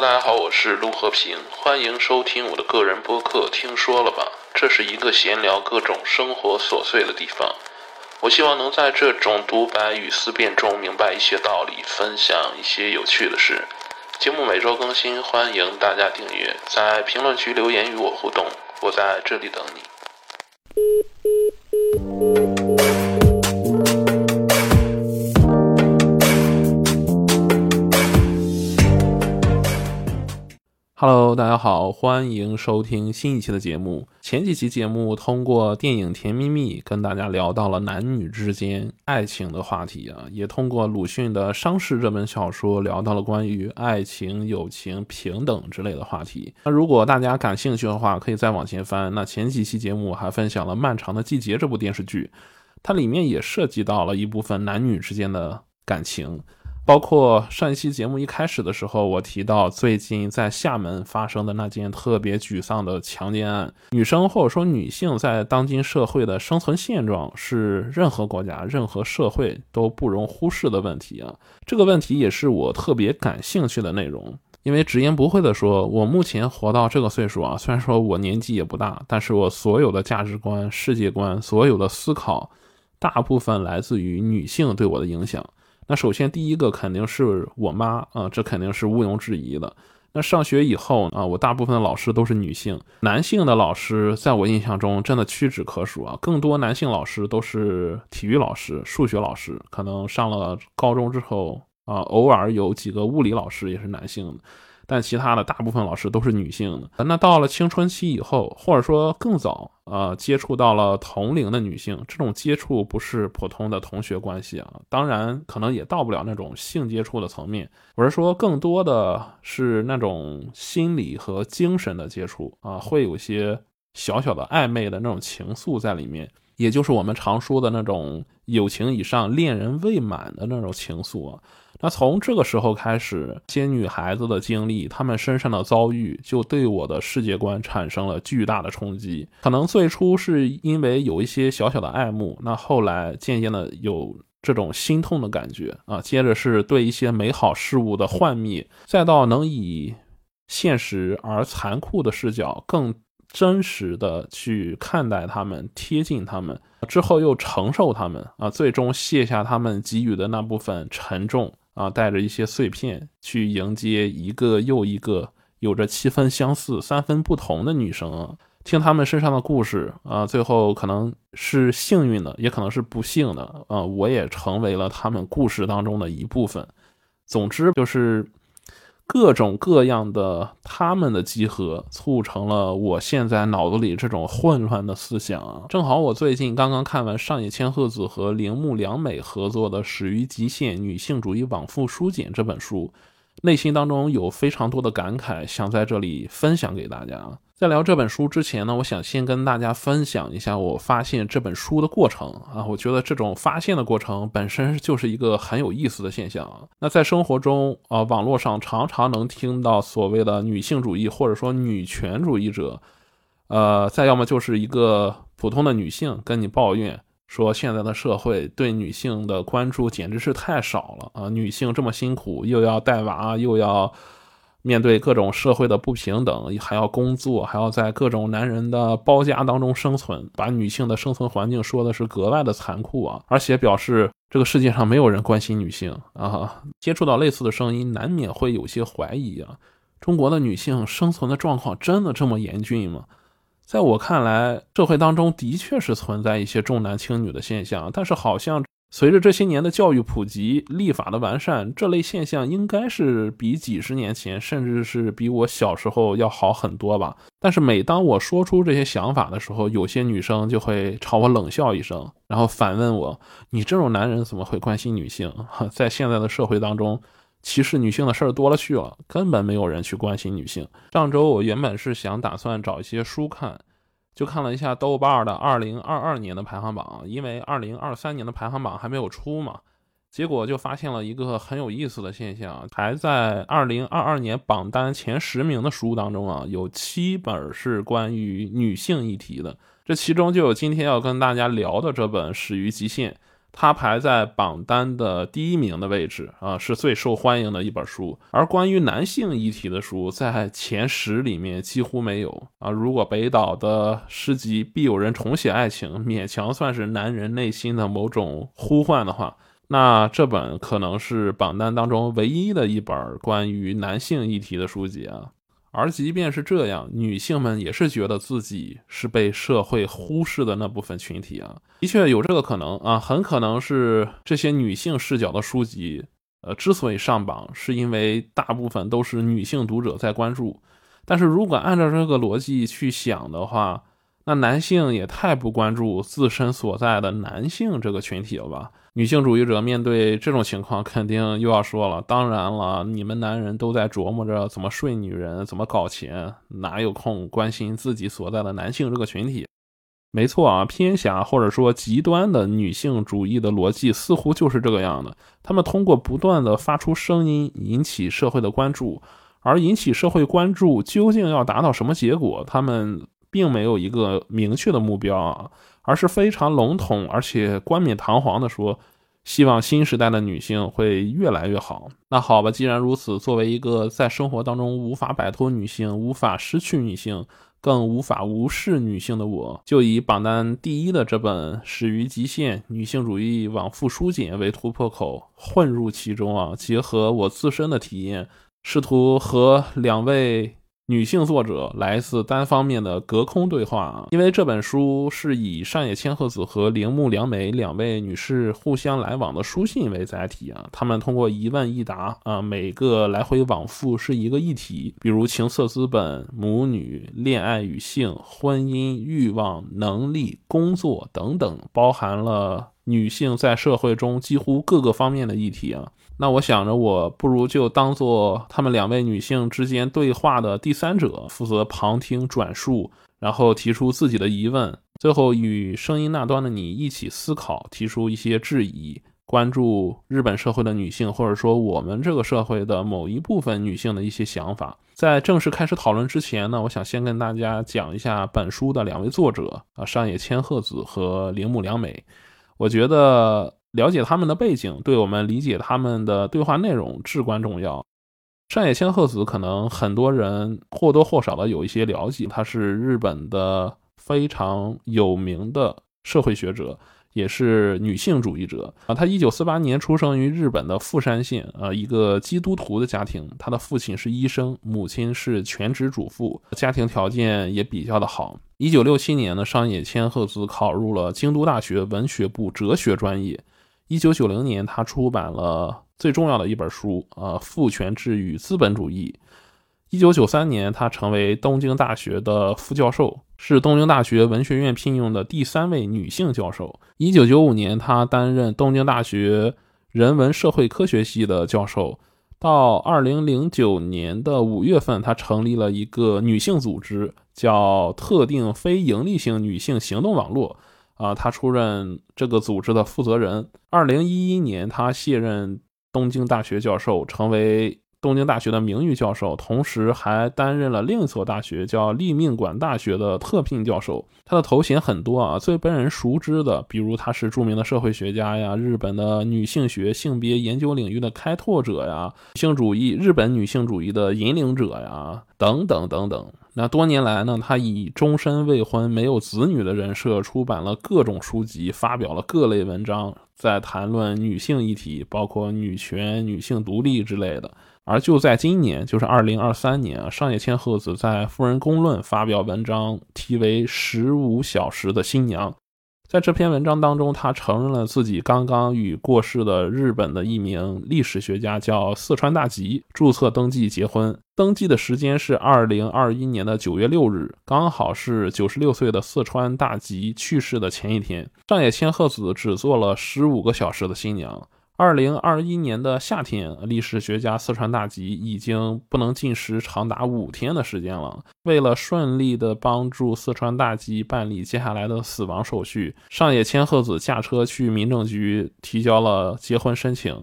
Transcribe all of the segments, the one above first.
大家好，我是陆和平，欢迎收听我的个人播客。听说了吧？这是一个闲聊各种生活琐碎的地方。我希望能在这种独白与思辨中明白一些道理，分享一些有趣的事。节目每周更新，欢迎大家订阅，在评论区留言与我互动，我在这里等你。Hello，大家好，欢迎收听新一期的节目。前几期节目通过电影《甜蜜蜜》跟大家聊到了男女之间爱情的话题啊，也通过鲁迅的《伤逝》这本小说聊到了关于爱情、友情、平等之类的话题。那如果大家感兴趣的话，可以再往前翻。那前几期节目还分享了《漫长的季节》这部电视剧，它里面也涉及到了一部分男女之间的感情。包括上一期节目一开始的时候，我提到最近在厦门发生的那件特别沮丧的强奸案，女生或者说女性在当今社会的生存现状是任何国家、任何社会都不容忽视的问题啊。这个问题也是我特别感兴趣的内容，因为直言不讳的说，我目前活到这个岁数啊，虽然说我年纪也不大，但是我所有的价值观、世界观、所有的思考，大部分来自于女性对我的影响。那首先第一个肯定是我妈啊，这肯定是毋庸置疑的。那上学以后啊，我大部分的老师都是女性，男性的老师在我印象中真的屈指可数啊。更多男性老师都是体育老师、数学老师，可能上了高中之后啊，偶尔有几个物理老师也是男性的。但其他的大部分老师都是女性的。那到了青春期以后，或者说更早，呃，接触到了同龄的女性，这种接触不是普通的同学关系啊，当然可能也到不了那种性接触的层面。我是说，更多的是那种心理和精神的接触啊，会有些小小的暧昧的那种情愫在里面，也就是我们常说的那种友情以上、恋人未满的那种情愫啊。那从这个时候开始，些女孩子的经历，她们身上的遭遇，就对我的世界观产生了巨大的冲击。可能最初是因为有一些小小的爱慕，那后来渐渐的有这种心痛的感觉啊，接着是对一些美好事物的幻灭，再到能以现实而残酷的视角，更真实的去看待他们，贴近他们，之后又承受他们啊，最终卸下他们给予的那部分沉重。啊，带着一些碎片去迎接一个又一个有着七分相似、三分不同的女生啊，听她们身上的故事啊，最后可能是幸运的，也可能是不幸的啊，我也成为了她们故事当中的一部分。总之就是。各种各样的他们的集合，促成了我现在脑子里这种混乱的思想啊！正好我最近刚刚看完上野千鹤子和铃木良美合作的《始于极限女性主义往复书简》这本书。内心当中有非常多的感慨，想在这里分享给大家。在聊这本书之前呢，我想先跟大家分享一下我发现这本书的过程啊。我觉得这种发现的过程本身就是一个很有意思的现象。那在生活中啊，网络上常常能听到所谓的女性主义或者说女权主义者，呃，再要么就是一个普通的女性跟你抱怨。说现在的社会对女性的关注简直是太少了啊！女性这么辛苦，又要带娃，又要面对各种社会的不平等，还要工作，还要在各种男人的包夹当中生存，把女性的生存环境说的是格外的残酷啊！而且表示这个世界上没有人关心女性啊！接触到类似的声音，难免会有些怀疑啊：中国的女性生存的状况真的这么严峻吗？在我看来，社会当中的确是存在一些重男轻女的现象，但是好像随着这些年的教育普及、立法的完善，这类现象应该是比几十年前，甚至是比我小时候要好很多吧。但是每当我说出这些想法的时候，有些女生就会朝我冷笑一声，然后反问我：“你这种男人怎么会关心女性？” 在现在的社会当中。歧视女性的事儿多了去了，根本没有人去关心女性。上周我原本是想打算找一些书看，就看了一下豆瓣的二零二二年的排行榜，因为二零二三年的排行榜还没有出嘛。结果就发现了一个很有意思的现象，排在二零二二年榜单前十名的书当中啊，有七本是关于女性议题的，这其中就有今天要跟大家聊的这本《始于极限》。它排在榜单的第一名的位置啊，是最受欢迎的一本书。而关于男性议题的书，在前十里面几乎没有啊。如果北岛的诗集《必有人重写爱情》勉强算是男人内心的某种呼唤的话，那这本可能是榜单当中唯一的一本关于男性议题的书籍啊。而即便是这样，女性们也是觉得自己是被社会忽视的那部分群体啊，的确有这个可能啊，很可能是这些女性视角的书籍，呃，之所以上榜，是因为大部分都是女性读者在关注。但是如果按照这个逻辑去想的话，那男性也太不关注自身所在的男性这个群体了吧？女性主义者面对这种情况，肯定又要说了：当然了，你们男人都在琢磨着怎么睡女人，怎么搞钱，哪有空关心自己所在的男性这个群体？没错啊，偏狭或者说极端的女性主义的逻辑似乎就是这个样的。他们通过不断的发出声音，引起社会的关注，而引起社会关注究竟要达到什么结果？他们并没有一个明确的目标啊。而是非常笼统而且冠冕堂皇的说，希望新时代的女性会越来越好。那好吧，既然如此，作为一个在生活当中无法摆脱女性、无法失去女性、更无法无视女性的我，就以榜单第一的这本《始于极限：女性主义往复书简》为突破口，混入其中啊，结合我自身的体验，试图和两位。女性作者来自单方面的隔空对话啊，因为这本书是以上野千鹤子和铃木良美两位女士互相来往的书信为载体啊，他们通过一问一答啊，每个来回往复是一个议题，比如情色资本、母女、恋爱与性、婚姻、欲望、能力、工作等等，包含了女性在社会中几乎各个方面的议题啊。那我想着，我不如就当做他们两位女性之间对话的第三者，负责旁听转述，然后提出自己的疑问，最后与声音那端的你一起思考，提出一些质疑，关注日本社会的女性，或者说我们这个社会的某一部分女性的一些想法。在正式开始讨论之前呢，我想先跟大家讲一下本书的两位作者啊，上野千鹤子和铃木良美。我觉得。了解他们的背景，对我们理解他们的对话内容至关重要。山野千鹤子可能很多人或多或少的有一些了解，他是日本的非常有名的社会学者。也是女性主义者啊，她一九四八年出生于日本的富山县啊，一个基督徒的家庭。她的父亲是医生，母亲是全职主妇，家庭条件也比较的好。一九六七年呢，上野千鹤子考入了京都大学文学部哲学专业。一九九零年，他出版了最重要的一本书呃，《父权制与资本主义》。一九九三年，他成为东京大学的副教授，是东京大学文学院聘用的第三位女性教授。一九九五年，他担任东京大学人文社会科学系的教授。到二零零九年的五月份，他成立了一个女性组织，叫特定非营利性女性行动网络。啊，他出任这个组织的负责人。二零一一年，他卸任东京大学教授，成为。东京大学的名誉教授，同时还担任了另一所大学叫立命馆大学的特聘教授。他的头衔很多啊，最被人熟知的，比如他是著名的社会学家呀，日本的女性学、性别研究领域的开拓者呀，性主义、日本女性主义的引领者呀，等等等等。那多年来呢，他以终身未婚、没有子女的人设，出版了各种书籍，发表了各类文章，在谈论女性议题，包括女权、女性独立之类的。而就在今年，就是二零二三年啊，上野千鹤子在《富人公论》发表文章，题为《十五小时的新娘》。在这篇文章当中，他承认了自己刚刚与过世的日本的一名历史学家叫四川大吉注册登记结婚，登记的时间是二零二一年的九月六日，刚好是九十六岁的四川大吉去世的前一天。上野千鹤子只做了十五个小时的新娘。二零二一年的夏天，历史学家四川大吉已经不能进食长达五天的时间了。为了顺利的帮助四川大吉办理接下来的死亡手续，上野千鹤子驾车去民政局提交了结婚申请。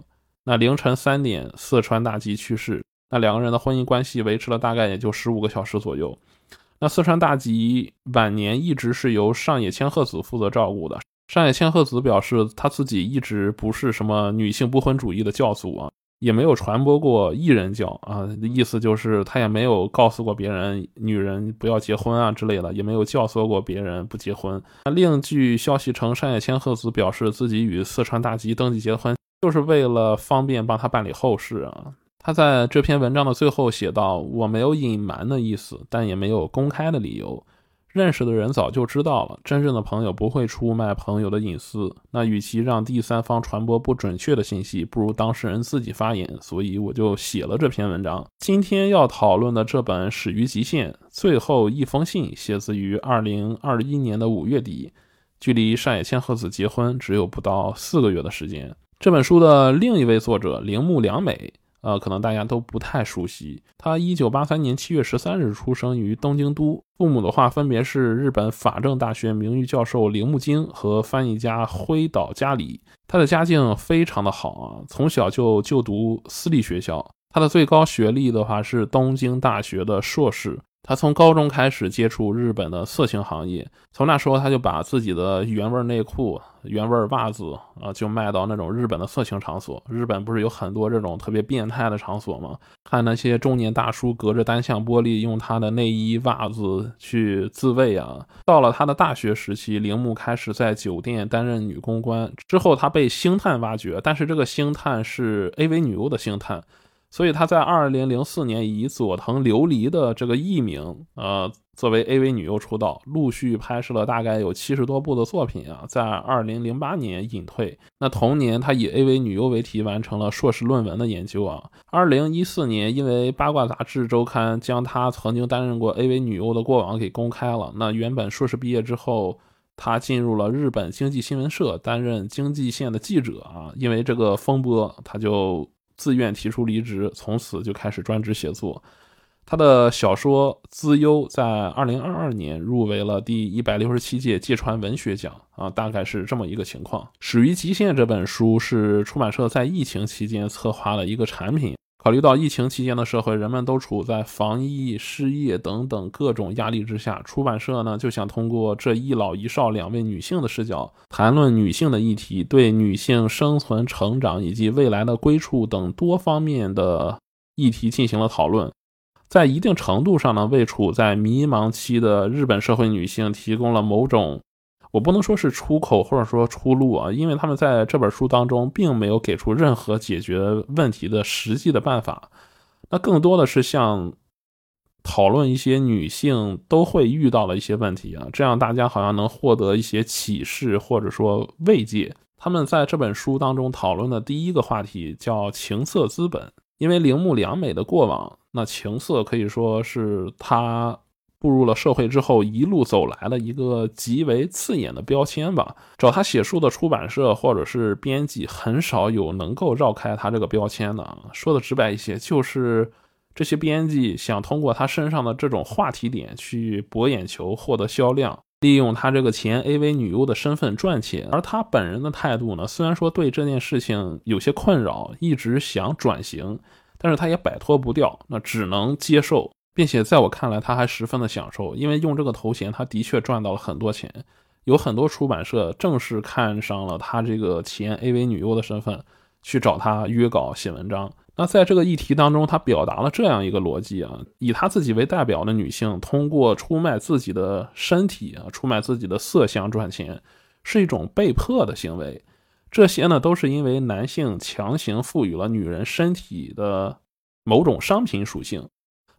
那凌晨三点，四川大吉去世。那两个人的婚姻关系维持了大概也就十五个小时左右。那四川大吉晚年一直是由上野千鹤子负责照顾的。上野千鹤子表示，他自己一直不是什么女性不婚主义的教祖啊，也没有传播过一人教啊，意思就是他也没有告诉过别人女人不要结婚啊之类的，也没有教唆过别人不结婚。另据消息称，上野千鹤子表示自己与四川大吉登记结婚，就是为了方便帮他办理后事啊。他在这篇文章的最后写道：“我没有隐瞒的意思，但也没有公开的理由。”认识的人早就知道了，真正的朋友不会出卖朋友的隐私。那与其让第三方传播不准确的信息，不如当事人自己发言。所以我就写了这篇文章。今天要讨论的这本《始于极限》最后一封信，写自于二零二一年的五月底，距离上野千鹤子结婚只有不到四个月的时间。这本书的另一位作者铃木良美。呃，可能大家都不太熟悉。他一九八三年七月十三日出生于东京都，父母的话分别是日本法政大学名誉教授铃木京和翻译家辉岛佳里。他的家境非常的好啊，从小就就读私立学校。他的最高学历的话是东京大学的硕士。他从高中开始接触日本的色情行业，从那时候他就把自己的原味内裤、原味袜子啊，就卖到那种日本的色情场所。日本不是有很多这种特别变态的场所吗？看那些中年大叔隔着单向玻璃用他的内衣、袜子去自慰啊。到了他的大学时期，铃木开始在酒店担任女公关，之后他被星探挖掘，但是这个星探是 AV 女优的星探。所以他在二零零四年以佐藤琉璃的这个艺名，呃，作为 AV 女优出道，陆续拍摄了大概有七十多部的作品啊。在二零零八年隐退。那同年，他以 AV 女优为题完成了硕士论文的研究啊。二零一四年，因为八卦杂志周刊将他曾经担任过 AV 女优的过往给公开了。那原本硕士毕业之后，他进入了日本经济新闻社担任经济线的记者啊。因为这个风波，他就。自愿提出离职，从此就开始专职写作。他的小说《资优》在二零二二年入围了第一百六十七届芥川文学奖啊，大概是这么一个情况。《始于极限》这本书是出版社在疫情期间策划的一个产品。考虑到疫情期间的社会，人们都处在防疫、失业等等各种压力之下，出版社呢就想通过这一老一少两位女性的视角，谈论女性的议题，对女性生存、成长以及未来的归处等多方面的议题进行了讨论，在一定程度上呢，为处在迷茫期的日本社会女性提供了某种。我不能说是出口或者说出路啊，因为他们在这本书当中并没有给出任何解决问题的实际的办法，那更多的是像讨论一些女性都会遇到的一些问题啊，这样大家好像能获得一些启示或者说慰藉。他们在这本书当中讨论的第一个话题叫情色资本，因为铃木良美的过往，那情色可以说是她。步入了社会之后，一路走来的一个极为刺眼的标签吧。找他写书的出版社或者是编辑，很少有能够绕开他这个标签的。说的直白一些，就是这些编辑想通过他身上的这种话题点去博眼球、获得销量，利用他这个前 AV 女优的身份赚钱。而他本人的态度呢，虽然说对这件事情有些困扰，一直想转型，但是他也摆脱不掉，那只能接受。并且在我看来，他还十分的享受，因为用这个头衔，他的确赚到了很多钱。有很多出版社正是看上了他这个前 AV 女优的身份，去找他约稿写文章。那在这个议题当中，他表达了这样一个逻辑啊：以他自己为代表的女性，通过出卖自己的身体啊，出卖自己的色相赚钱，是一种被迫的行为。这些呢，都是因为男性强行赋予了女人身体的某种商品属性。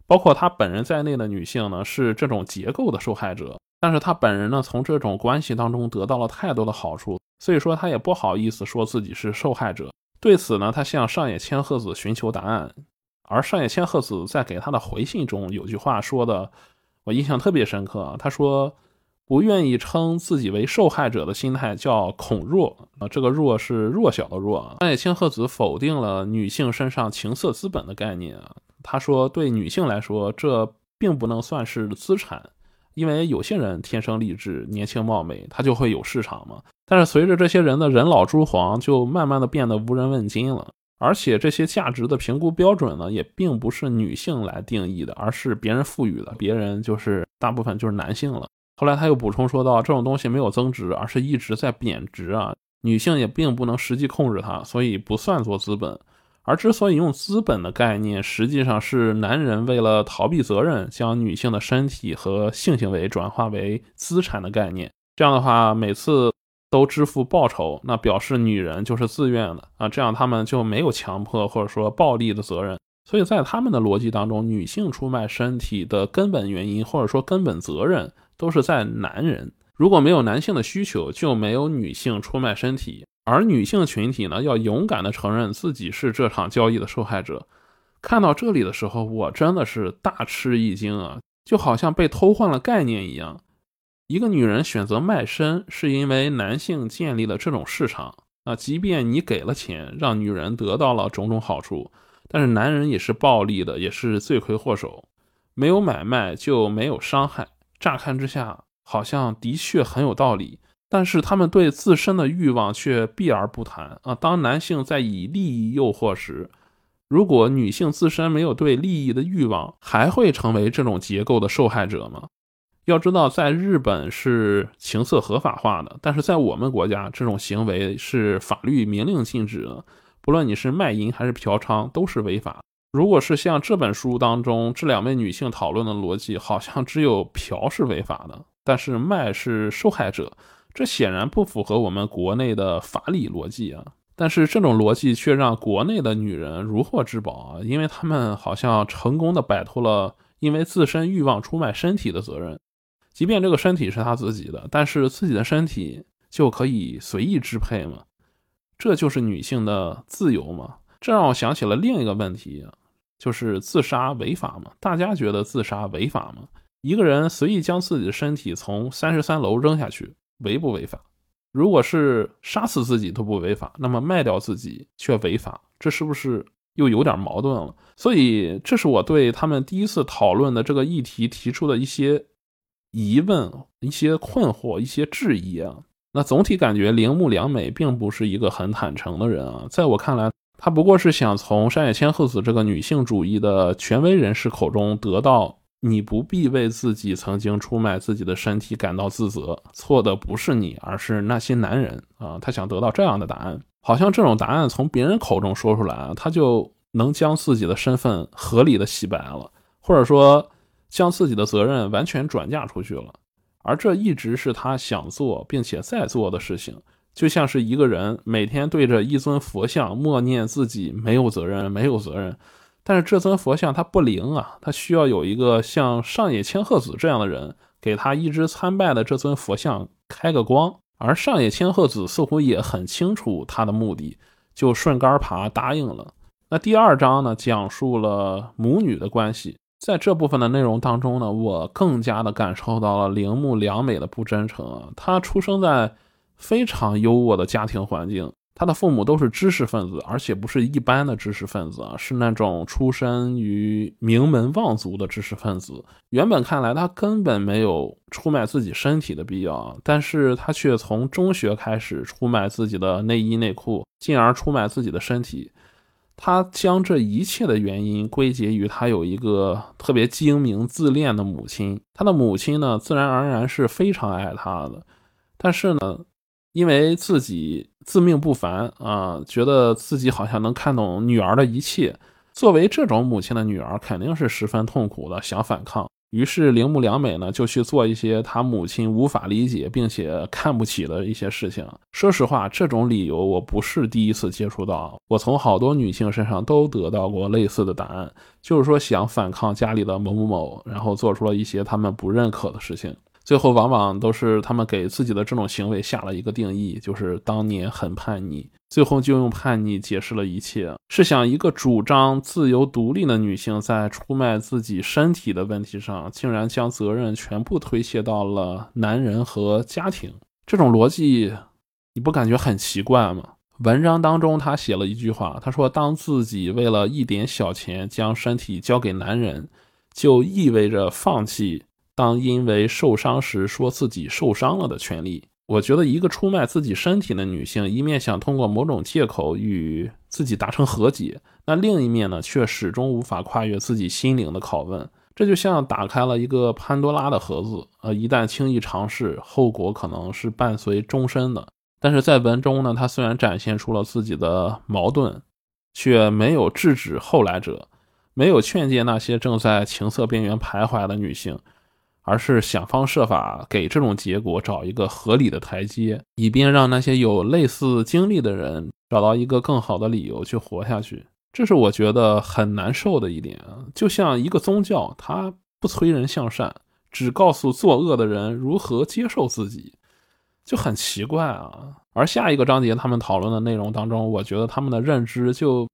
包括她本人在内的女性呢，是这种结构的受害者。但是她本人呢，从这种关系当中得到了太多的好处，所以说她也不好意思说自己是受害者。对此呢，她向上野千鹤子寻求答案。而上野千鹤子在给他的回信中有句话说的，我印象特别深刻。他说：“不愿意称自己为受害者的心态叫恐弱啊，这个弱是弱小的弱。”上野千鹤子否定了女性身上情色资本的概念啊。他说：“对女性来说，这并不能算是资产，因为有些人天生丽质、年轻貌美，他就会有市场嘛。但是随着这些人的人老珠黄，就慢慢的变得无人问津了。而且这些价值的评估标准呢，也并不是女性来定义的，而是别人赋予的，别人就是大部分就是男性了。后来他又补充说到，这种东西没有增值，而是一直在贬值啊。女性也并不能实际控制它，所以不算作资本。而之所以用资本的概念，实际上是男人为了逃避责任，将女性的身体和性行为转化为资产的概念。这样的话，每次都支付报酬，那表示女人就是自愿的啊，这样他们就没有强迫或者说暴力的责任。所以在他们的逻辑当中，女性出卖身体的根本原因或者说根本责任都是在男人。如果没有男性的需求，就没有女性出卖身体。而女性群体呢，要勇敢地承认自己是这场交易的受害者。看到这里的时候，我真的是大吃一惊啊，就好像被偷换了概念一样。一个女人选择卖身，是因为男性建立了这种市场。啊，即便你给了钱，让女人得到了种种好处，但是男人也是暴力的，也是罪魁祸首。没有买卖就没有伤害。乍看之下，好像的确很有道理。但是他们对自身的欲望却避而不谈啊！当男性在以利益诱惑时，如果女性自身没有对利益的欲望，还会成为这种结构的受害者吗？要知道，在日本是情色合法化的，但是在我们国家，这种行为是法律明令禁止的。不论你是卖淫还是嫖娼，都是违法。如果是像这本书当中这两位女性讨论的逻辑，好像只有嫖是违法的，但是卖是受害者。这显然不符合我们国内的法理逻辑啊！但是这种逻辑却让国内的女人如获至宝啊，因为她们好像成功的摆脱了因为自身欲望出卖身体的责任。即便这个身体是她自己的，但是自己的身体就可以随意支配吗？这就是女性的自由吗？这让我想起了另一个问题，就是自杀违法吗？大家觉得自杀违法吗？一个人随意将自己的身体从三十三楼扔下去。违不违法？如果是杀死自己都不违法，那么卖掉自己却违法，这是不是又有点矛盾了？所以，这是我对他们第一次讨论的这个议题提出的一些疑问、一些困惑、一些质疑啊。那总体感觉铃木良美并不是一个很坦诚的人啊，在我看来，他不过是想从山野千鹤子这个女性主义的权威人士口中得到。你不必为自己曾经出卖自己的身体感到自责，错的不是你，而是那些男人啊！他想得到这样的答案，好像这种答案从别人口中说出来啊，他就能将自己的身份合理的洗白了，或者说将自己的责任完全转嫁出去了。而这一直是他想做并且在做的事情，就像是一个人每天对着一尊佛像默念自己没有责任，没有责任。但是这尊佛像它不灵啊，它需要有一个像上野千鹤子这样的人给他一直参拜的这尊佛像开个光。而上野千鹤子似乎也很清楚他的目的，就顺杆爬答应了。那第二章呢，讲述了母女的关系。在这部分的内容当中呢，我更加的感受到了铃木良美的不真诚啊。她出生在非常优渥的家庭环境。他的父母都是知识分子，而且不是一般的知识分子啊，是那种出身于名门望族的知识分子。原本看来他根本没有出卖自己身体的必要，但是他却从中学开始出卖自己的内衣内裤，进而出卖自己的身体。他将这一切的原因归结于他有一个特别精明自恋的母亲。他的母亲呢，自然而然是非常爱他的，但是呢。因为自己自命不凡啊，觉得自己好像能看懂女儿的一切。作为这种母亲的女儿，肯定是十分痛苦的，想反抗。于是铃木良美呢，就去做一些她母亲无法理解并且看不起的一些事情。说实话，这种理由我不是第一次接触到，我从好多女性身上都得到过类似的答案，就是说想反抗家里的某某某，然后做出了一些他们不认可的事情。最后往往都是他们给自己的这种行为下了一个定义，就是当年很叛逆，最后就用叛逆解释了一切。试想，一个主张自由独立的女性，在出卖自己身体的问题上，竟然将责任全部推卸到了男人和家庭，这种逻辑，你不感觉很奇怪吗？文章当中他写了一句话，他说：“当自己为了一点小钱将身体交给男人，就意味着放弃。”当因为受伤时说自己受伤了的权利，我觉得一个出卖自己身体的女性，一面想通过某种借口与自己达成和解，那另一面呢，却始终无法跨越自己心灵的拷问。这就像打开了一个潘多拉的盒子，呃，一旦轻易尝试，后果可能是伴随终身的。但是在文中呢，他虽然展现出了自己的矛盾，却没有制止后来者，没有劝诫那些正在情色边缘徘徊的女性。而是想方设法给这种结果找一个合理的台阶，以便让那些有类似经历的人找到一个更好的理由去活下去。这是我觉得很难受的一点啊！就像一个宗教，它不催人向善，只告诉作恶的人如何接受自己，就很奇怪啊。而下一个章节他们讨论的内容当中，我觉得他们的认知就。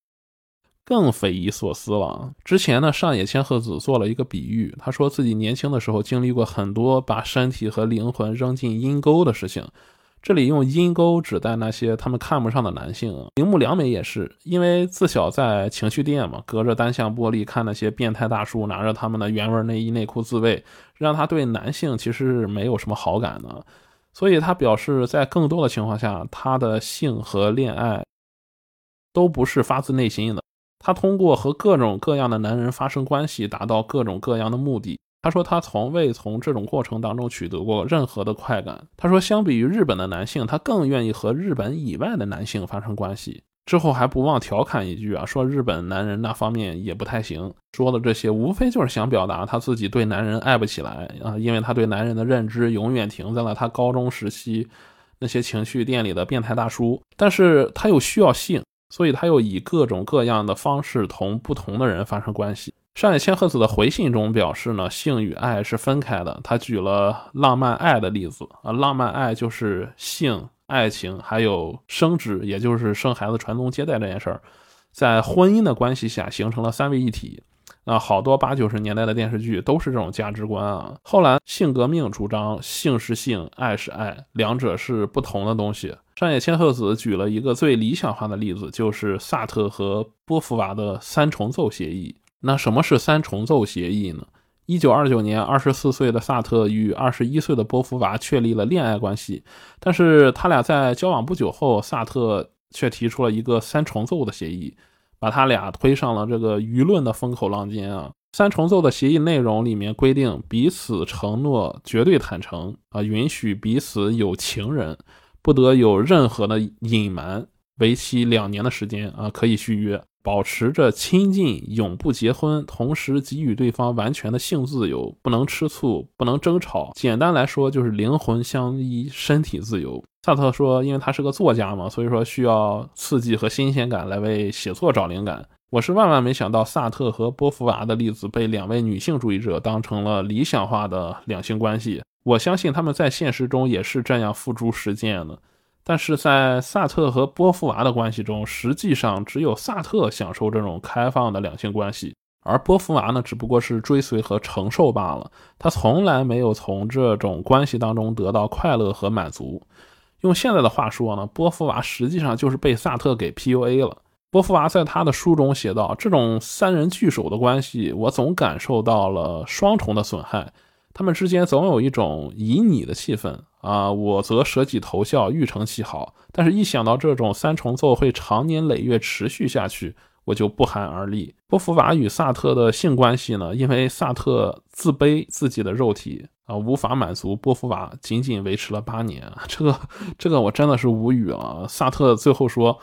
更匪夷所思了。之前呢，上野千鹤子做了一个比喻，他说自己年轻的时候经历过很多把身体和灵魂扔进阴沟的事情。这里用阴沟指代那些他们看不上的男性。铃木良美也是，因为自小在情趣店嘛，隔着单向玻璃看那些变态大叔拿着他们的原味内衣内裤自慰，让他对男性其实没有什么好感的。所以他表示，在更多的情况下，他的性和恋爱都不是发自内心的。他通过和各种各样的男人发生关系，达到各种各样的目的。他说他从未从这种过程当中取得过任何的快感。他说，相比于日本的男性，他更愿意和日本以外的男性发生关系。之后还不忘调侃一句啊，说日本男人那方面也不太行。说的这些无非就是想表达他自己对男人爱不起来啊，因为他对男人的认知永远停在了他高中时期那些情趣店里的变态大叔。但是他又需要性。所以他又以各种各样的方式同不同的人发生关系。上野千鹤子的回信中表示呢，性与爱是分开的。他举了浪漫爱的例子啊，浪漫爱就是性、爱情还有生殖，也就是生孩子、传宗接代这件事儿，在婚姻的关系下形成了三位一体。那好多八九十年代的电视剧都是这种价值观啊。后来性革命主张性是性，爱是爱，两者是不同的东西。上野千鹤子举了一个最理想化的例子，就是萨特和波伏娃的三重奏协议。那什么是三重奏协议呢？一九二九年，二十四岁的萨特与二十一岁的波伏娃确立了恋爱关系，但是他俩在交往不久后，萨特却提出了一个三重奏的协议。把他俩推上了这个舆论的风口浪尖啊！三重奏的协议内容里面规定，彼此承诺绝对坦诚啊，允许彼此有情人，不得有任何的隐瞒，为期两年的时间啊，可以续约。保持着亲近，永不结婚，同时给予对方完全的性自由，不能吃醋，不能争吵。简单来说，就是灵魂相依，身体自由。萨特说，因为他是个作家嘛，所以说需要刺激和新鲜感来为写作找灵感。我是万万没想到，萨特和波伏娃的例子被两位女性主义者当成了理想化的两性关系。我相信他们在现实中也是这样付诸实践的。但是在萨特和波伏娃的关系中，实际上只有萨特享受这种开放的两性关系，而波伏娃呢，只不过是追随和承受罢了。他从来没有从这种关系当中得到快乐和满足。用现在的话说呢，波伏娃实际上就是被萨特给 PUA 了。波伏娃在他的书中写道：“这种三人聚首的关系，我总感受到了双重的损害。他们之间总有一种以你的气氛。”啊，我则舍己投效，欲成其好。但是，一想到这种三重奏会长年累月持续下去，我就不寒而栗。波伏娃与萨特的性关系呢？因为萨特自卑自己的肉体啊，无法满足波伏娃，仅仅维持了八年。这个，这个我真的是无语了。萨特最后说：“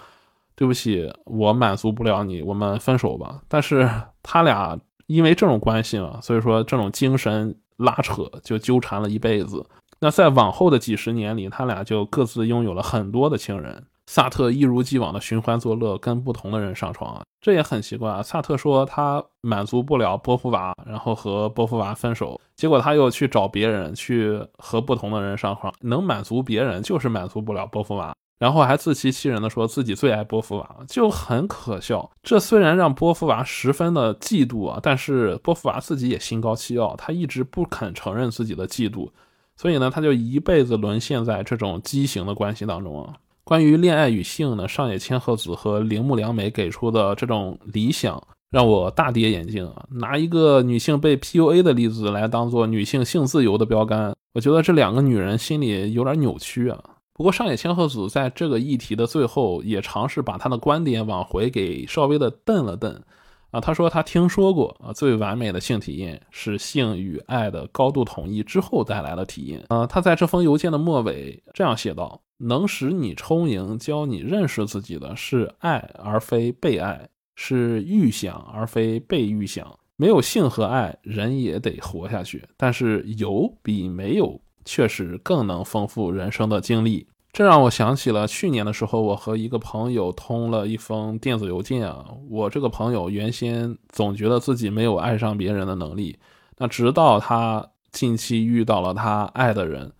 对不起，我满足不了你，我们分手吧。”但是他俩因为这种关系嘛，所以说这种精神拉扯就纠缠了一辈子。那在往后的几十年里，他俩就各自拥有了很多的情人。萨特一如既往的寻欢作乐，跟不同的人上床，这也很奇怪啊。萨特说他满足不了波伏娃，然后和波伏娃分手，结果他又去找别人，去和不同的人上床，能满足别人，就是满足不了波伏娃，然后还自欺欺人的说自己最爱波伏娃，就很可笑。这虽然让波伏娃十分的嫉妒啊，但是波伏娃自己也心高气傲，他一直不肯承认自己的嫉妒。所以呢，他就一辈子沦陷在这种畸形的关系当中啊。关于恋爱与性呢，上野千鹤子和铃木良美给出的这种理想，让我大跌眼镜啊！拿一个女性被 PUA 的例子来当做女性性自由的标杆，我觉得这两个女人心里有点扭曲啊。不过上野千鹤子在这个议题的最后，也尝试把她的观点往回给稍微的蹬了蹬。啊，他说他听说过啊，最完美的性体验是性与爱的高度统一之后带来的体验。呃，他在这封邮件的末尾这样写道：“能使你充盈、教你认识自己的是爱而非被爱，是预想而非被预想。没有性和爱，人也得活下去。但是有比没有确实更能丰富人生的经历。”这让我想起了去年的时候，我和一个朋友通了一封电子邮件啊。我这个朋友原先总觉得自己没有爱上别人的能力，那直到他近期遇到了他爱的人，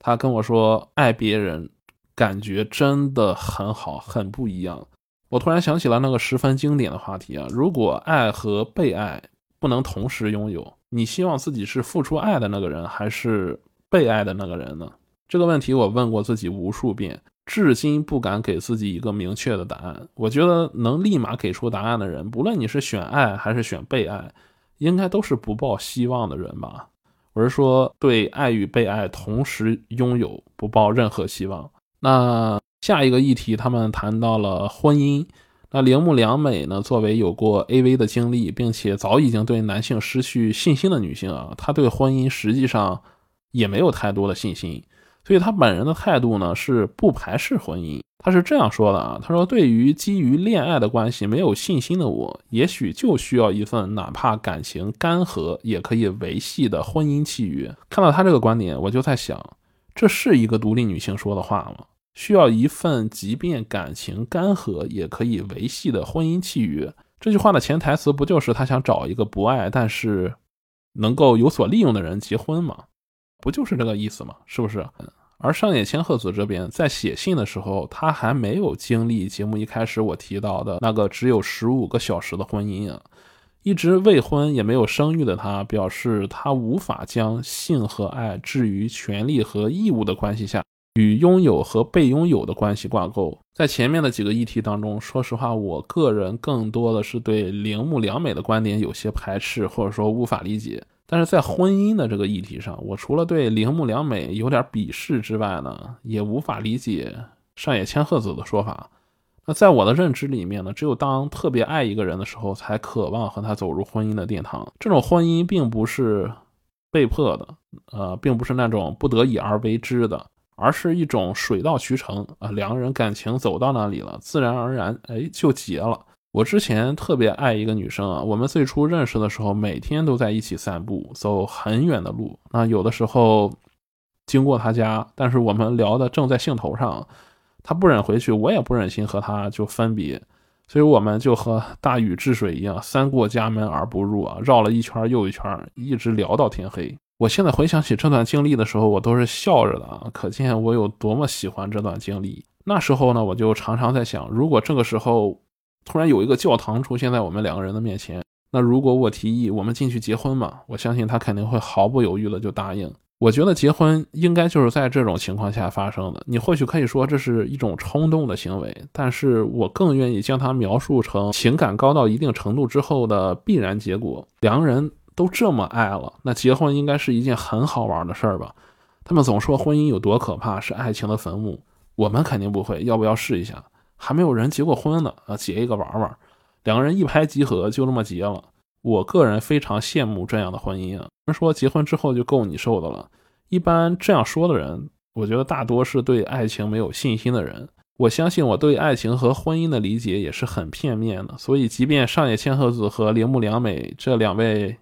他跟我说，爱别人感觉真的很好，很不一样。我突然想起了那个十分经典的话题啊，如果爱和被爱不能同时拥有，你希望自己是付出爱的那个人，还是被爱的那个人呢？这个问题我问过自己无数遍，至今不敢给自己一个明确的答案。我觉得能立马给出答案的人，不论你是选爱还是选被爱，应该都是不抱希望的人吧？我是说，对爱与被爱同时拥有，不抱任何希望。那下一个议题，他们谈到了婚姻。那铃木良美呢？作为有过 AV 的经历，并且早已经对男性失去信心的女性啊，她对婚姻实际上也没有太多的信心。所以他本人的态度呢是不排斥婚姻，他是这样说的啊，他说对于基于恋爱的关系没有信心的我，也许就需要一份哪怕感情干涸也可以维系的婚姻契约。看到他这个观点，我就在想，这是一个独立女性说的话吗？需要一份即便感情干涸也可以维系的婚姻契约？这句话的潜台词不就是他想找一个不爱但是能够有所利用的人结婚吗？不就是这个意思吗？是不是？而上野千鹤子这边在写信的时候，他还没有经历节目一开始我提到的那个只有十五个小时的婚姻啊，一直未婚也没有生育的他，表示他无法将性和爱置于权利和义务的关系下，与拥有和被拥有的关系挂钩。在前面的几个议题当中，说实话，我个人更多的是对铃木良美的观点有些排斥，或者说无法理解。但是在婚姻的这个议题上，我除了对铃木良美有点鄙视之外呢，也无法理解上野千鹤子的说法。那在我的认知里面呢，只有当特别爱一个人的时候，才渴望和他走入婚姻的殿堂。这种婚姻并不是被迫的，呃，并不是那种不得已而为之的，而是一种水到渠成啊，两个人感情走到那里了，自然而然，哎，就结了。我之前特别爱一个女生啊，我们最初认识的时候，每天都在一起散步，走很远的路。那有的时候经过她家，但是我们聊的正在兴头上，她不忍回去，我也不忍心和她就分别，所以我们就和大禹治水一样，三过家门而不入啊，绕了一圈又一圈，一直聊到天黑。我现在回想起这段经历的时候，我都是笑着的啊，可见我有多么喜欢这段经历。那时候呢，我就常常在想，如果这个时候。突然有一个教堂出现在我们两个人的面前，那如果我提议我们进去结婚嘛，我相信他肯定会毫不犹豫的就答应。我觉得结婚应该就是在这种情况下发生的。你或许可以说这是一种冲动的行为，但是我更愿意将它描述成情感高到一定程度之后的必然结果。两个人都这么爱了，那结婚应该是一件很好玩的事儿吧？他们总说婚姻有多可怕，是爱情的坟墓。我们肯定不会，要不要试一下？还没有人结过婚呢，啊，结一个玩玩，两个人一拍即合，就这么结了。我个人非常羡慕这样的婚姻啊。人说结婚之后就够你受的了，一般这样说的人，我觉得大多是对爱情没有信心的人。我相信我对爱情和婚姻的理解也是很片面的，所以即便上野千鹤子和铃木良美这两位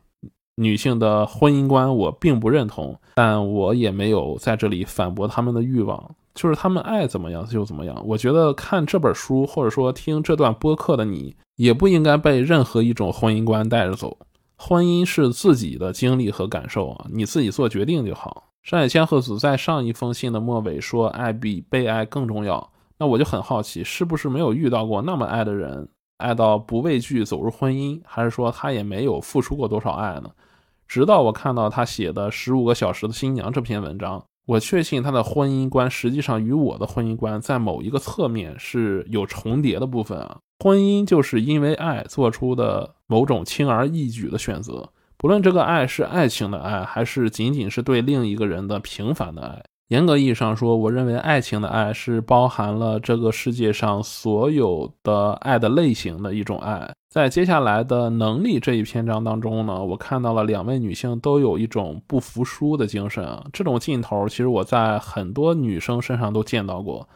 女性的婚姻观我并不认同，但我也没有在这里反驳他们的欲望。就是他们爱怎么样就怎么样。我觉得看这本书或者说听这段播客的你，也不应该被任何一种婚姻观带着走。婚姻是自己的经历和感受啊，你自己做决定就好。山野千鹤子在上一封信的末尾说：“爱比被爱更重要。”那我就很好奇，是不是没有遇到过那么爱的人，爱到不畏惧走入婚姻，还是说他也没有付出过多少爱呢？直到我看到他写的《十五个小时的新娘》这篇文章。我确信他的婚姻观实际上与我的婚姻观在某一个侧面是有重叠的部分啊。婚姻就是因为爱做出的某种轻而易举的选择，不论这个爱是爱情的爱，还是仅仅是对另一个人的平凡的爱。严格意义上说，我认为爱情的爱是包含了这个世界上所有的爱的类型的一种爱。在接下来的能力这一篇章当中呢，我看到了两位女性都有一种不服输的精神。这种劲头，其实我在很多女生身上都见到过。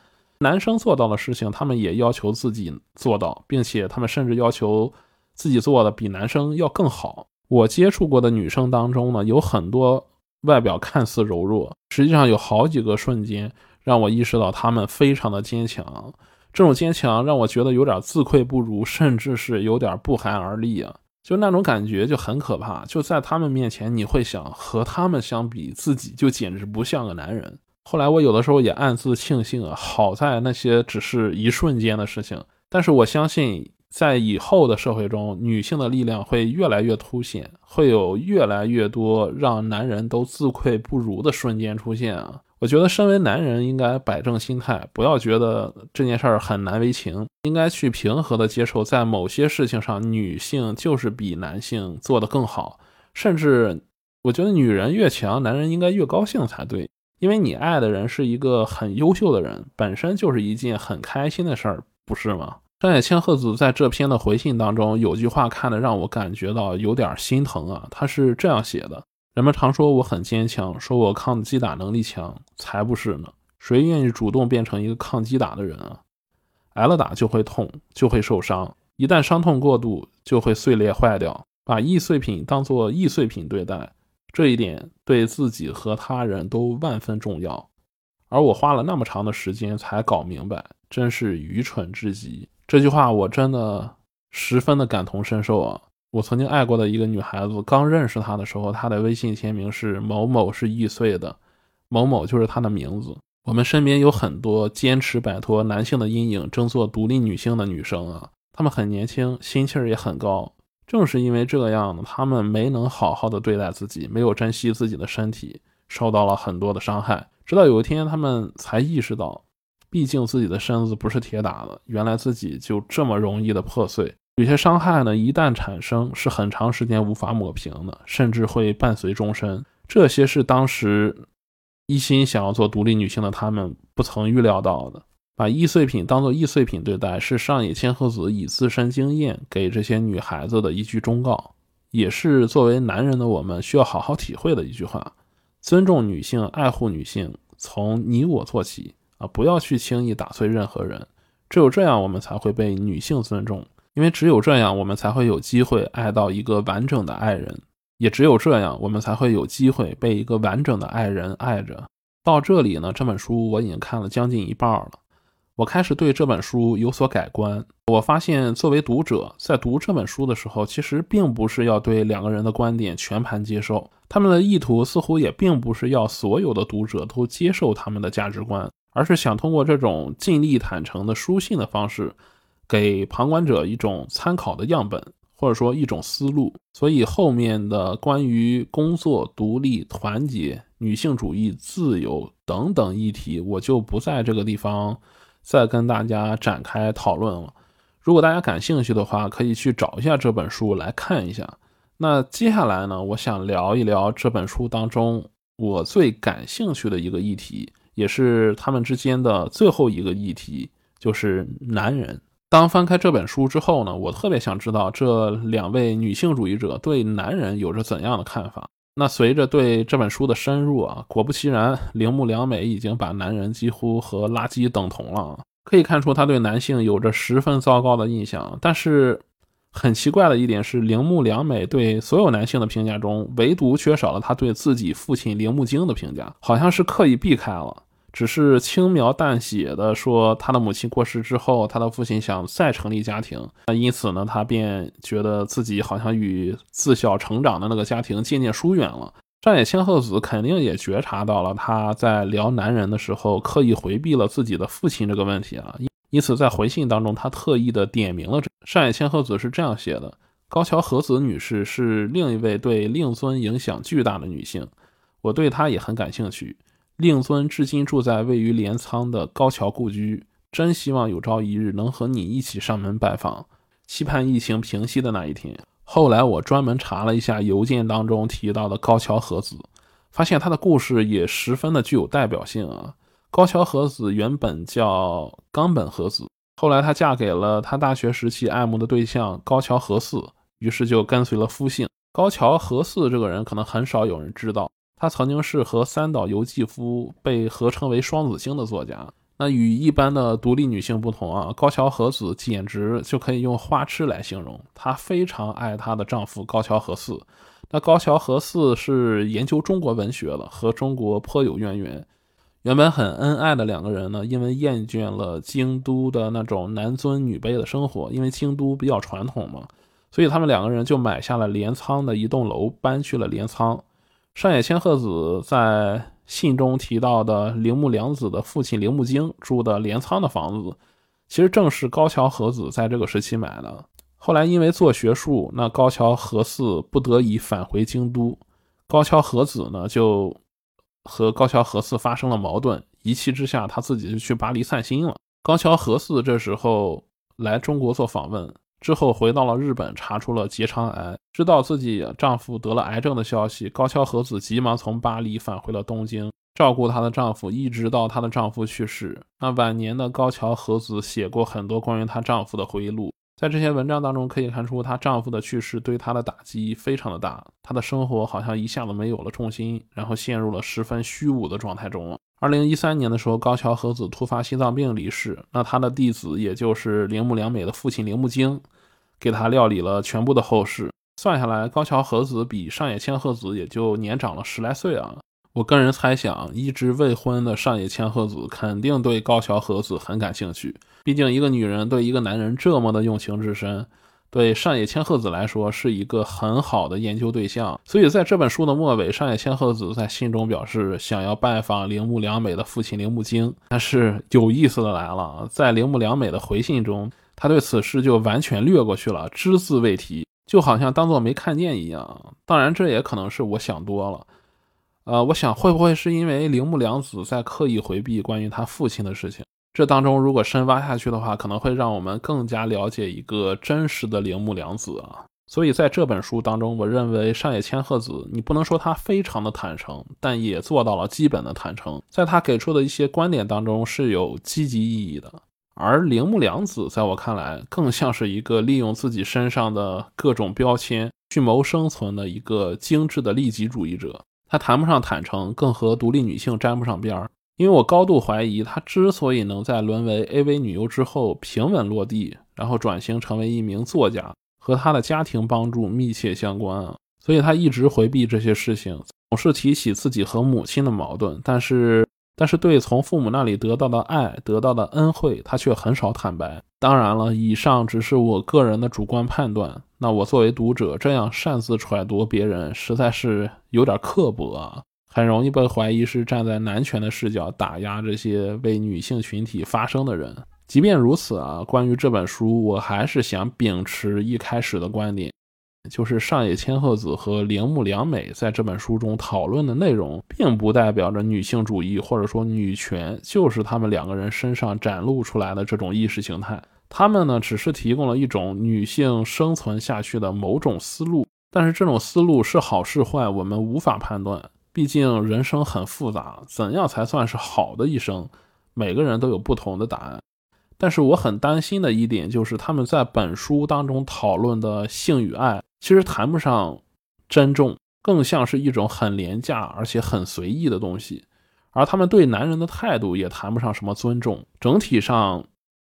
男生做到的事情，他们也要求自己做到，并且他们甚至要求自己做的比男生要更好。我接触过的女生当中呢，有很多外表看似柔弱，实际上有好几个瞬间让我意识到他们非常的坚强。这种坚强让我觉得有点自愧不如，甚至是有点不寒而栗啊！就那种感觉就很可怕。就在他们面前，你会想和他们相比，自己就简直不像个男人。后来我有的时候也暗自庆幸啊，好在那些只是一瞬间的事情。但是我相信，在以后的社会中，女性的力量会越来越凸显，会有越来越多让男人都自愧不如的瞬间出现啊！我觉得，身为男人应该摆正心态，不要觉得这件事儿很难为情，应该去平和的接受，在某些事情上，女性就是比男性做得更好。甚至，我觉得女人越强，男人应该越高兴才对，因为你爱的人是一个很优秀的人，本身就是一件很开心的事儿，不是吗？山野千鹤子在这篇的回信当中有句话，看得让我感觉到有点心疼啊，他是这样写的。人们常说我很坚强，说我抗击打能力强，才不是呢！谁愿意主动变成一个抗击打的人啊？挨了打就会痛，就会受伤，一旦伤痛过度，就会碎裂坏掉。把易碎品当作易碎品对待，这一点对自己和他人都万分重要。而我花了那么长的时间才搞明白，真是愚蠢至极。这句话我真的十分的感同身受啊！我曾经爱过的一个女孩子，刚认识她的时候，她的微信签名是某某是易碎的，某某就是她的名字。我们身边有很多坚持摆脱男性的阴影，争做独立女性的女生啊，她们很年轻，心气儿也很高。正是因为这样，她们没能好好的对待自己，没有珍惜自己的身体，受到了很多的伤害。直到有一天，她们才意识到，毕竟自己的身子不是铁打的，原来自己就这么容易的破碎。有些伤害呢，一旦产生，是很长时间无法抹平的，甚至会伴随终身。这些是当时一心想要做独立女性的她们不曾预料到的。把易碎品当做易碎品对待，是上野千鹤子以自身经验给这些女孩子的一句忠告，也是作为男人的我们需要好好体会的一句话：尊重女性，爱护女性，从你我做起啊！不要去轻易打碎任何人，只有这样，我们才会被女性尊重。因为只有这样，我们才会有机会爱到一个完整的爱人；也只有这样，我们才会有机会被一个完整的爱人爱着。到这里呢，这本书我已经看了将近一半了，我开始对这本书有所改观。我发现，作为读者，在读这本书的时候，其实并不是要对两个人的观点全盘接受，他们的意图似乎也并不是要所有的读者都接受他们的价值观，而是想通过这种尽力坦诚的书信的方式。给旁观者一种参考的样本，或者说一种思路。所以后面的关于工作、独立、团结、女性主义、自由等等议题，我就不在这个地方再跟大家展开讨论了。如果大家感兴趣的话，可以去找一下这本书来看一下。那接下来呢，我想聊一聊这本书当中我最感兴趣的一个议题，也是他们之间的最后一个议题，就是男人。当翻开这本书之后呢，我特别想知道这两位女性主义者对男人有着怎样的看法。那随着对这本书的深入啊，果不其然，铃木良美已经把男人几乎和垃圾等同了。可以看出，他对男性有着十分糟糕的印象。但是很奇怪的一点是，铃木良美对所有男性的评价中，唯独缺少了他对自己父亲铃木京的评价，好像是刻意避开了。只是轻描淡写的说，他的母亲过世之后，他的父亲想再成立家庭，那因此呢，他便觉得自己好像与自小成长的那个家庭渐渐疏远了。上野千鹤子肯定也觉察到了他在聊男人的时候刻意回避了自己的父亲这个问题啊，因此在回信当中，他特意的点明了这上野千鹤子是这样写的：高桥和子女士是另一位对令尊影响巨大的女性，我对她也很感兴趣。令尊至今住在位于镰仓的高桥故居，真希望有朝一日能和你一起上门拜访，期盼疫情平息的那一天。后来我专门查了一下邮件当中提到的高桥和子，发现他的故事也十分的具有代表性啊。高桥和子原本叫冈本和子，后来她嫁给了她大学时期爱慕的对象高桥和嗣，于是就跟随了夫姓。高桥和嗣这个人可能很少有人知道，他曾经是和三岛由纪夫被合称为双子星的作家。那与一般的独立女性不同啊，高桥和子简直就可以用花痴来形容。她非常爱她的丈夫高桥和嗣。那高桥和嗣是研究中国文学的，和中国颇有渊源。原本很恩爱的两个人呢，因为厌倦了京都的那种男尊女卑的生活，因为京都比较传统嘛，所以他们两个人就买下了镰仓的一栋楼，搬去了镰仓。上野千鹤子在。信中提到的铃木良子的父亲铃木京住的镰仓的房子，其实正是高桥和子在这个时期买的。后来因为做学术，那高桥和嗣不得已返回京都，高桥和子呢就和高桥和嗣发生了矛盾，一气之下他自己就去巴黎散心了。高桥和嗣这时候来中国做访问。之后回到了日本，查出了结肠癌。知道自己丈夫得了癌症的消息，高桥和子急忙从巴黎返回了东京，照顾她的丈夫，一直到她的丈夫去世。那晚年的高桥和子写过很多关于她丈夫的回忆录，在这些文章当中可以看出，她丈夫的去世对她的打击非常的大，她的生活好像一下子没有了重心，然后陷入了十分虚无的状态中。二零一三年的时候，高桥和子突发心脏病离世。那他的弟子，也就是铃木良美的父亲铃木京，给他料理了全部的后事。算下来，高桥和子比上野千鹤子也就年长了十来岁啊。我个人猜想，一直未婚的上野千鹤子肯定对高桥和子很感兴趣。毕竟，一个女人对一个男人这么的用情至深。对上野千鹤子来说是一个很好的研究对象，所以在这本书的末尾，上野千鹤子在信中表示想要拜访铃木良美的父亲铃木京。但是有意思的来了，在铃木良美的回信中，他对此事就完全略过去了，只字未提，就好像当做没看见一样。当然，这也可能是我想多了。呃，我想会不会是因为铃木良子在刻意回避关于他父亲的事情？这当中，如果深挖下去的话，可能会让我们更加了解一个真实的铃木良子啊。所以在这本书当中，我认为上野千鹤子，你不能说他非常的坦诚，但也做到了基本的坦诚。在他给出的一些观点当中是有积极意义的。而铃木良子在我看来，更像是一个利用自己身上的各种标签去谋生存的一个精致的利己主义者。他谈不上坦诚，更和独立女性沾不上边儿。因为我高度怀疑，她之所以能在沦为 AV 女优之后平稳落地，然后转型成为一名作家，和她的家庭帮助密切相关啊。所以她一直回避这些事情，总是提起自己和母亲的矛盾，但是，但是对从父母那里得到的爱、得到的恩惠，他却很少坦白。当然了，以上只是我个人的主观判断。那我作为读者，这样擅自揣度别人，实在是有点刻薄啊。很容易被怀疑是站在男权的视角打压这些为女性群体发声的人。即便如此啊，关于这本书，我还是想秉持一开始的观点，就是上野千鹤子和铃木良美在这本书中讨论的内容，并不代表着女性主义或者说女权就是他们两个人身上展露出来的这种意识形态。他们呢，只是提供了一种女性生存下去的某种思路，但是这种思路是好是坏，我们无法判断。毕竟人生很复杂，怎样才算是好的一生？每个人都有不同的答案。但是我很担心的一点就是，他们在本书当中讨论的性与爱，其实谈不上珍重，更像是一种很廉价而且很随意的东西。而他们对男人的态度也谈不上什么尊重，整体上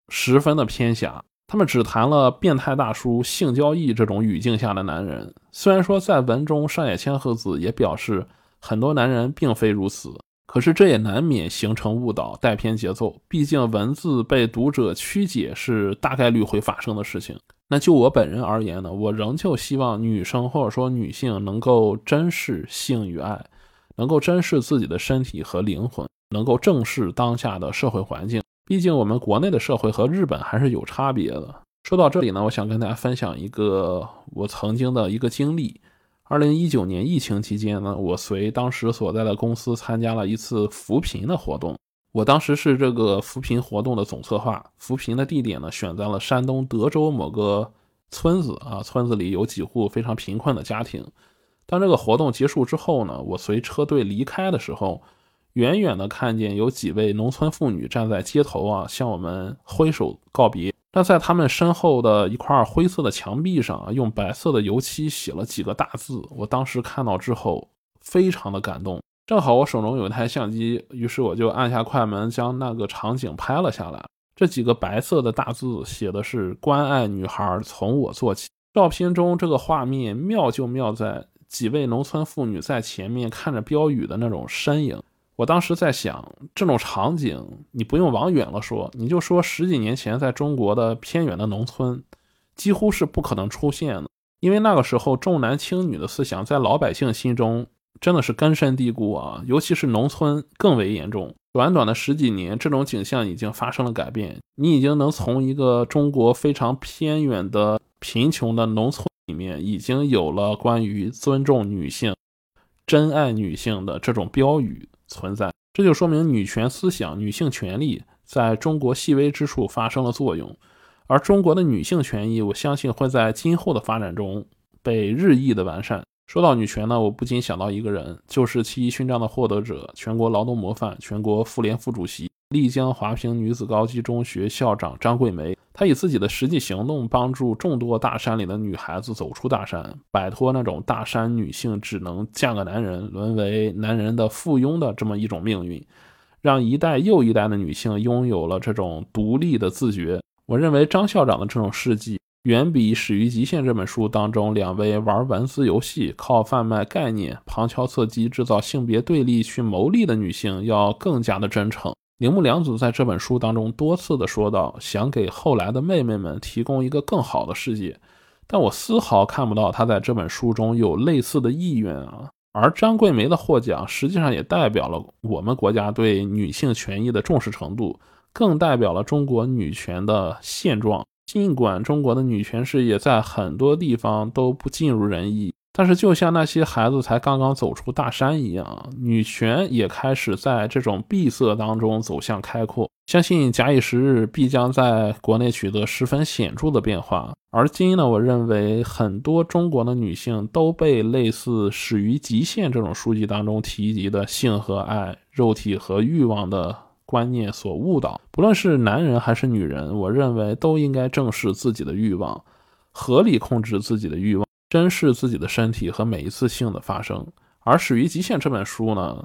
十分的偏狭。他们只谈了变态大叔性交易这种语境下的男人。虽然说在文中上野千鹤子也表示。很多男人并非如此，可是这也难免形成误导、带偏节奏。毕竟文字被读者曲解是大概率会发生的事情。那就我本人而言呢，我仍旧希望女生或者说女性能够珍视性与爱，能够珍视自己的身体和灵魂，能够正视当下的社会环境。毕竟我们国内的社会和日本还是有差别的。说到这里呢，我想跟大家分享一个我曾经的一个经历。二零一九年疫情期间呢，我随当时所在的公司参加了一次扶贫的活动。我当时是这个扶贫活动的总策划。扶贫的地点呢，选在了山东德州某个村子啊，村子里有几户非常贫困的家庭。当这个活动结束之后呢，我随车队离开的时候，远远的看见有几位农村妇女站在街头啊，向我们挥手告别。那在他们身后的一块灰色的墙壁上啊，用白色的油漆写了几个大字。我当时看到之后，非常的感动。正好我手中有一台相机，于是我就按下快门，将那个场景拍了下来。这几个白色的大字写的是“关爱女孩，从我做起”。照片中这个画面妙就妙在几位农村妇女在前面看着标语的那种身影。我当时在想，这种场景你不用往远了说，你就说十几年前在中国的偏远的农村，几乎是不可能出现的，因为那个时候重男轻女的思想在老百姓心中真的是根深蒂固啊，尤其是农村更为严重。短短的十几年，这种景象已经发生了改变。你已经能从一个中国非常偏远的贫穷的农村里面，已经有了关于尊重女性、珍爱女性的这种标语存在。这就说明女权思想、女性权利在中国细微之处发生了作用。而中国的女性权益，我相信会在今后的发展中被日益的完善。说到女权呢，我不禁想到一个人，就是七一勋章的获得者、全国劳动模范、全国妇联副主席、丽江华坪女子高级中学校长张桂梅。她以自己的实际行动，帮助众多大山里的女孩子走出大山，摆脱那种大山女性只能嫁个男人，沦为男人的附庸的这么一种命运，让一代又一代的女性拥有了这种独立的自觉。我认为张校长的这种事迹。远比《始于极限》这本书当中两位玩文字游戏、靠贩卖概念、旁敲侧击制造性别对立去牟利的女性要更加的真诚。铃木良子在这本书当中多次的说到，想给后来的妹妹们提供一个更好的世界，但我丝毫看不到他在这本书中有类似的意愿啊。而张桂梅的获奖，实际上也代表了我们国家对女性权益的重视程度，更代表了中国女权的现状。尽管中国的女权事业在很多地方都不尽如人意，但是就像那些孩子才刚刚走出大山一样，女权也开始在这种闭塞当中走向开阔。相信假以时日，必将在国内取得十分显著的变化。而今呢，我认为很多中国的女性都被类似《始于极限》这种书籍当中提及的性和爱、肉体和欲望的。观念所误导，不论是男人还是女人，我认为都应该正视自己的欲望，合理控制自己的欲望，珍视自己的身体和每一次性的发生。而《始于极限》这本书呢，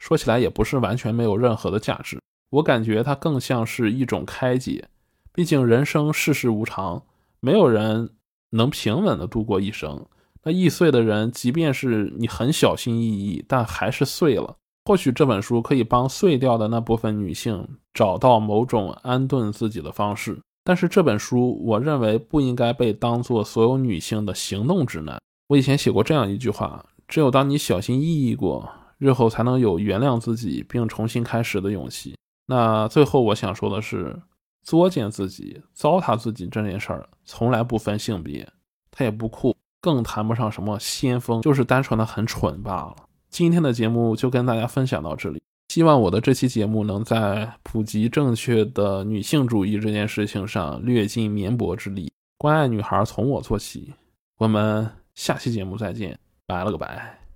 说起来也不是完全没有任何的价值，我感觉它更像是一种开解。毕竟人生世事无常，没有人能平稳的度过一生。那易碎的人，即便是你很小心翼翼，但还是碎了。或许这本书可以帮碎掉的那部分女性找到某种安顿自己的方式，但是这本书我认为不应该被当做所有女性的行动指南。我以前写过这样一句话：只有当你小心翼翼过，日后才能有原谅自己并重新开始的勇气。那最后我想说的是，作践自己、糟蹋自己这件事儿从来不分性别，它也不酷，更谈不上什么先锋，就是单纯的很蠢罢了。今天的节目就跟大家分享到这里，希望我的这期节目能在普及正确的女性主义这件事情上略尽绵薄之力。关爱女孩从我做起，我们下期节目再见，拜了个拜。